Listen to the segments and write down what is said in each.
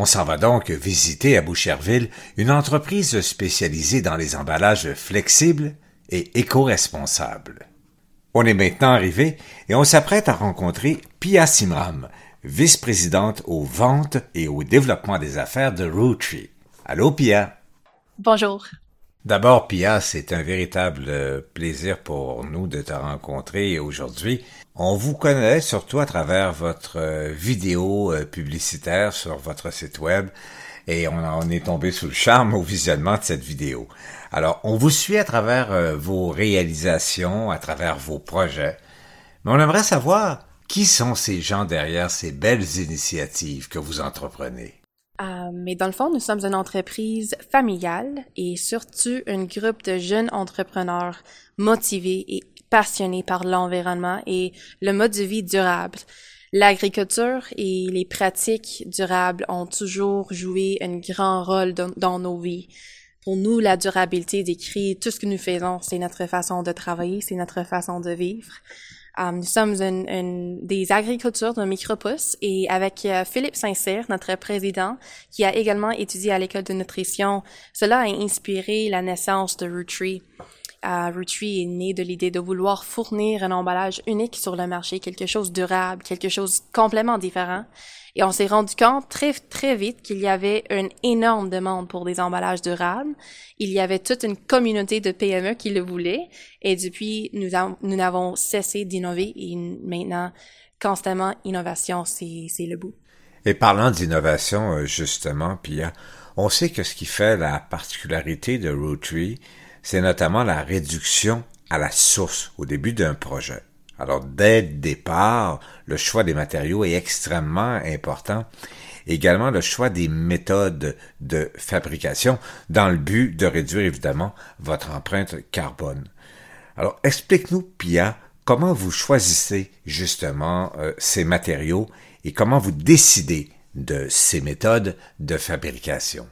On s'en va donc visiter à Boucherville une entreprise spécialisée dans les emballages flexibles et éco-responsables. On est maintenant arrivé et on s'apprête à rencontrer Pia Simram, vice-présidente aux ventes et au développement des affaires de Rootry. Allô, Pia? Bonjour. D'abord, Pia, c'est un véritable plaisir pour nous de te rencontrer aujourd'hui. On vous connaît surtout à travers votre euh, vidéo euh, publicitaire sur votre site web et on, est tombé sous le charme au visionnement de cette vidéo. Alors, on vous suit à travers euh, vos réalisations, à travers vos projets, mais on aimerait savoir qui sont ces gens derrière ces belles initiatives que vous entreprenez. Mais dans le fond, nous sommes une entreprise familiale et surtout un groupe de jeunes entrepreneurs motivés et passionnés par l'environnement et le mode de vie durable. L'agriculture et les pratiques durables ont toujours joué un grand rôle dans, nos vies. Pour nous, la durabilité décrit tout ce que nous faisons. C'est notre façon de travailler, c'est notre façon de vivre. Um, nous sommes une, des agricultures de micropus et avec euh, Philippe Saint-Cyr, notre président, qui a également étudié à l'école de nutrition, cela a inspiré la naissance de Uh, est né de l'idée de vouloir fournir un emballage unique sur le marché, quelque chose durable, quelque chose complètement différent. Et on s'est rendu compte très très vite qu'il y avait une énorme demande pour des emballages durables. Il y avait toute une communauté de PME qui le voulait. Et depuis, nous, nous n'avons cessé d'innover et maintenant, constamment, innovation, c'est, c'est le bout. Et parlant d'innovation, euh, justement, Pia, on sait que ce qui fait la particularité de Rotary, c'est notamment la réduction à la source au début d'un projet. Alors, dès le départ, le choix des matériaux est extrêmement important. Également, le choix des méthodes de fabrication dans le but de réduire évidemment votre empreinte carbone. Alors, explique-nous, Pia, comment vous choisissez justement euh, ces matériaux et comment vous décidez de ces méthodes de fabrication?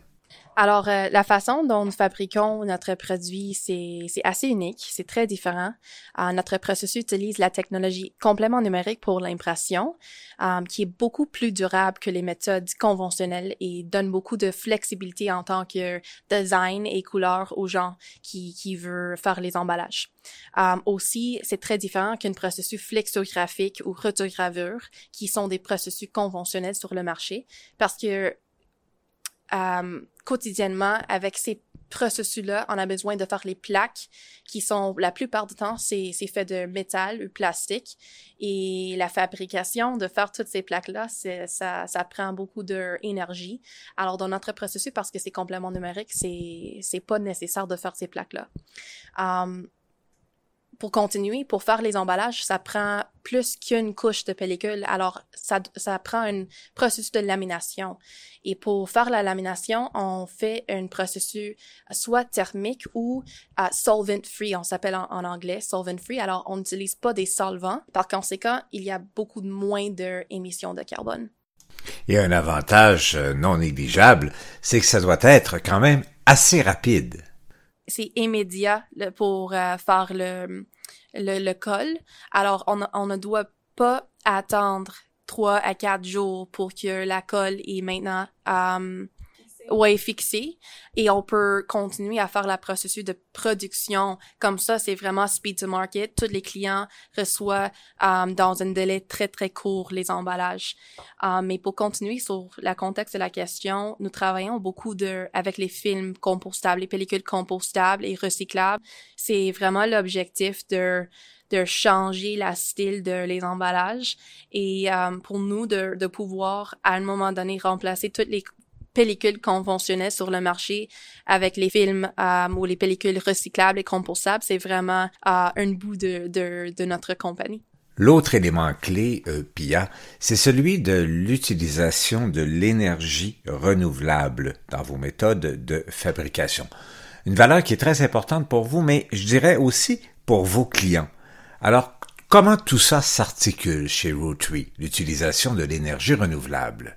Alors, euh, la façon dont nous fabriquons notre produit, c'est assez unique, c'est très différent. Euh, notre processus utilise la technologie complément numérique pour l'impression, euh, qui est beaucoup plus durable que les méthodes conventionnelles et donne beaucoup de flexibilité en tant que design et couleur aux gens qui, qui veulent faire les emballages. aussi, c'est très différent qu'un processus flexographique ou rotogravure, qui sont des processus conventionnels sur le marché, parce que euh, quotidiennement avec ces processus-là, on a besoin de faire les plaques qui sont, la plupart du temps, c'est fait de métal ou plastique. Et la fabrication de faire toutes ces plaques-là, ça, ça prend beaucoup d'énergie. Alors, dans notre processus, parce que c'est complément numérique, c'est pas nécessaire de faire ces plaques-là. Um, pour continuer, pour faire les emballages, ça prend plus qu'une couche de pellicule. Alors, ça, ça prend un processus de lamination. Et pour faire la lamination, on fait un processus soit thermique ou uh, solvent-free. On s'appelle en, anglais solvent-free. Alors, on n'utilise pas des solvants. Par conséquent, il y a beaucoup de moins d'émissions de carbone. Et un avantage euh, non négligeable, c'est que ça doit être quand même assez rapide c'est immédiat pour euh, faire le, le, le, col. Alors, on, on ne doit pas attendre trois à quatre jours pour que la colle est maintenant um, ouais, fixé et on peut continuer à faire la processus de production. Comme ça, c'est vraiment speed to market. Tous les clients reçoivent um, dans un délai très, très court les emballages. Um, mais pour continuer sur le contexte de la question, nous travaillons beaucoup de, avec les films compostables, les pellicules compostables et recyclables. C'est vraiment l'objectif de de changer la style de les emballages et um, pour nous de, de pouvoir à un moment donné remplacer toutes les pellicules conventionnelles sur le marché avec les films euh, ou les pellicules recyclables et compostables, c'est vraiment euh, un bout de, notre compagnie. L'autre élément clé, euh, Pia, c'est celui de l'utilisation de l'énergie renouvelable dans vos méthodes de fabrication. Une valeur qui est très importante pour vous, mais je dirais aussi pour vos clients. Alors, comment tout ça s'articule chez Rotary, l'utilisation de l'énergie renouvelable?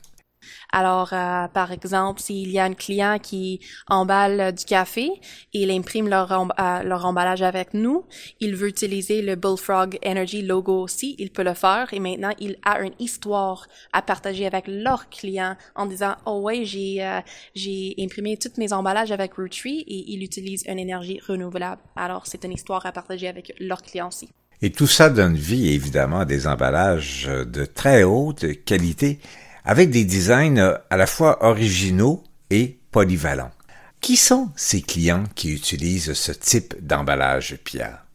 Alors, euh, par exemple, s'il y a un client qui emballe du café, il imprime leur, euh, leur emballage avec nous, il veut utiliser le Bullfrog Energy logo aussi, il peut le faire et maintenant il a une histoire à partager avec leur client en disant oh ouais j'ai euh, j'ai imprimé tous mes emballages avec Roottree et il utilise une énergie renouvelable. Alors c'est une histoire à partager avec leur client aussi. Et tout ça donne vie évidemment à des emballages de très haute qualité avec des designs à la fois originaux et polyvalents. Qui sont ces clients qui utilisent ce type d'emballage, Pierre?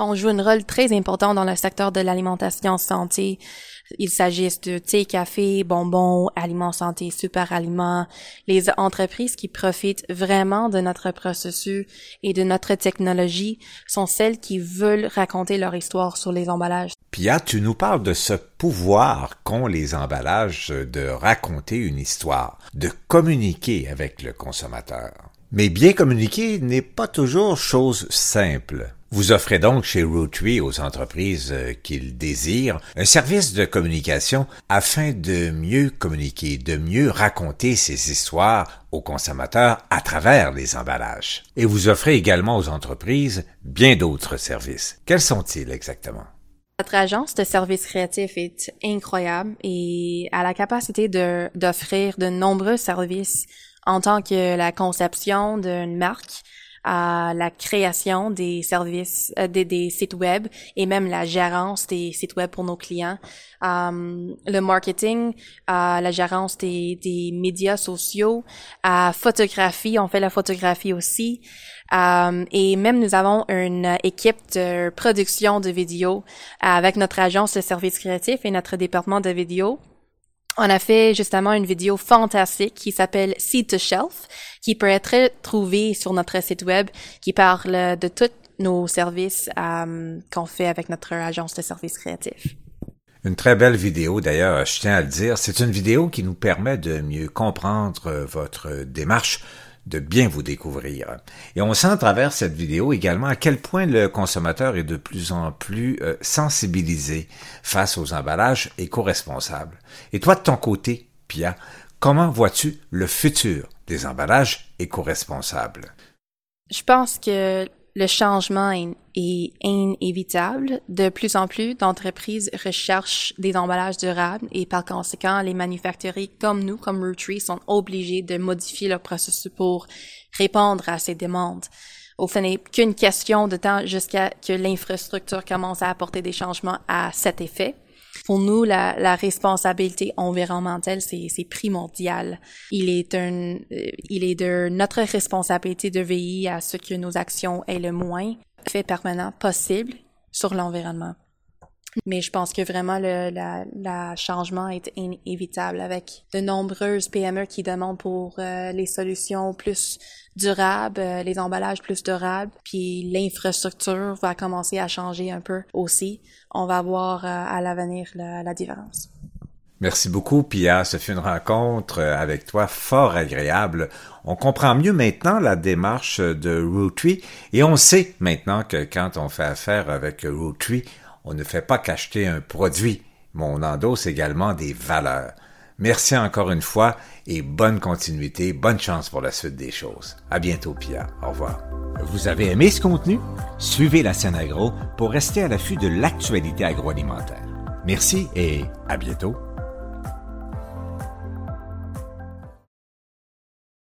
On joue un rôle très important dans le secteur de l'alimentation santé. Il s'agisse de thé, café, bonbons, aliments santé, super aliments, les entreprises qui profitent vraiment de notre processus et de notre technologie sont celles qui veulent raconter leur histoire sur les emballages. Pia, tu nous parles de ce pouvoir qu'ont les emballages de raconter une histoire, de communiquer avec le consommateur. Mais bien communiquer n'est pas toujours chose simple. Vous offrez donc chez Rotary aux entreprises euh, qu'ils désirent un service de communication afin de mieux communiquer, de mieux raconter ces histoires aux consommateurs à travers les emballages. Et vous offrez également aux entreprises bien d'autres services. Quels sont-ils exactement? Notre agence de services créatifs est incroyable et a la capacité d'offrir de nombreux services en tant que la conception d'une marque, la création des services, euh, des, sites web et même la gérance des sites web pour nos clients, um, le marketing, uh, la gérance des, médias sociaux, à photographie, on fait la photographie aussi. Et même nous avons une équipe de production de vidéos avec notre agence de services créatifs et notre département de vidéos on a fait justement une vidéo fantastique qui s'appelle Seed to Shelf, qui peut être trouvée sur notre site web, qui parle de tous nos services euh, qu'on fait avec notre agence de services créatifs. Une très belle vidéo d'ailleurs, je tiens à le dire. C'est une vidéo qui nous permet de mieux comprendre votre démarche de bien vous découvrir. Et on sent à travers cette vidéo également à quel point le consommateur est de plus en plus euh, sensibilisé face aux emballages éco-responsables. Et toi, de ton côté, Pia, comment vois-tu le futur des emballages éco-responsables? Je pense que le changement est, inévitable. De plus en plus d'entreprises recherchent des emballages durables et par conséquent, les manufacturiers comme nous, comme Rootry, sont obligés de modifier leur processus pour répondre à ces demandes. Au n'est qu'une question de temps jusqu'à que l'infrastructure commence à apporter des changements à cet effet pour nous, la, la responsabilité environnementale, c'est primordial. Il est un, euh, il est de notre responsabilité de veiller à ce que nos actions aient le moins fait permanent possible sur l'environnement. Mais je pense que vraiment le la, la changement est inévitable avec de nombreuses PME qui demandent pour euh, les solutions plus durables, euh, les emballages plus durables, puis l'infrastructure va commencer à changer un peu aussi. On va voir euh, à l'avenir la, différence. Merci beaucoup, Pia. Ce fut une rencontre avec toi fort agréable. On comprend mieux maintenant la démarche de Rootry et on sait maintenant que quand on fait affaire avec Rootry, on ne fait pas qu'acheter un produit, mais on endosse également des valeurs. Merci encore une fois et bonne continuité, bonne chance pour la suite des choses. À bientôt, Pia. Au revoir. Vous avez aimé ce contenu? Suivez la scène agro pour rester à l'affût de l'actualité agroalimentaire. Merci et à bientôt.